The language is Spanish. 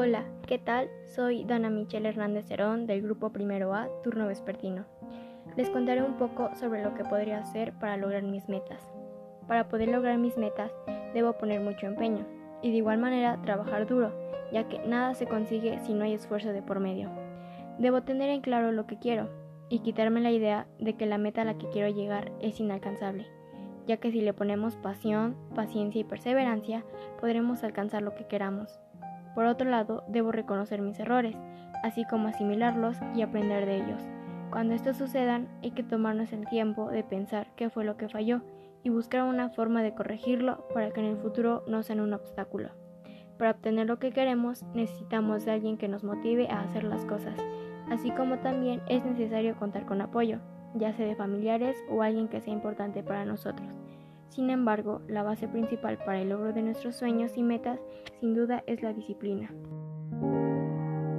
Hola, ¿qué tal? Soy Dana Michelle Hernández Cerón del grupo Primero A, turno vespertino. Les contaré un poco sobre lo que podría hacer para lograr mis metas. Para poder lograr mis metas, debo poner mucho empeño y de igual manera trabajar duro, ya que nada se consigue si no hay esfuerzo de por medio. Debo tener en claro lo que quiero y quitarme la idea de que la meta a la que quiero llegar es inalcanzable, ya que si le ponemos pasión, paciencia y perseverancia, podremos alcanzar lo que queramos. Por otro lado, debo reconocer mis errores, así como asimilarlos y aprender de ellos. Cuando estos sucedan, hay que tomarnos el tiempo de pensar qué fue lo que falló y buscar una forma de corregirlo para que en el futuro no sean un obstáculo. Para obtener lo que queremos, necesitamos de alguien que nos motive a hacer las cosas, así como también es necesario contar con apoyo, ya sea de familiares o alguien que sea importante para nosotros. Sin embargo, la base principal para el logro de nuestros sueños y metas sin duda es la disciplina.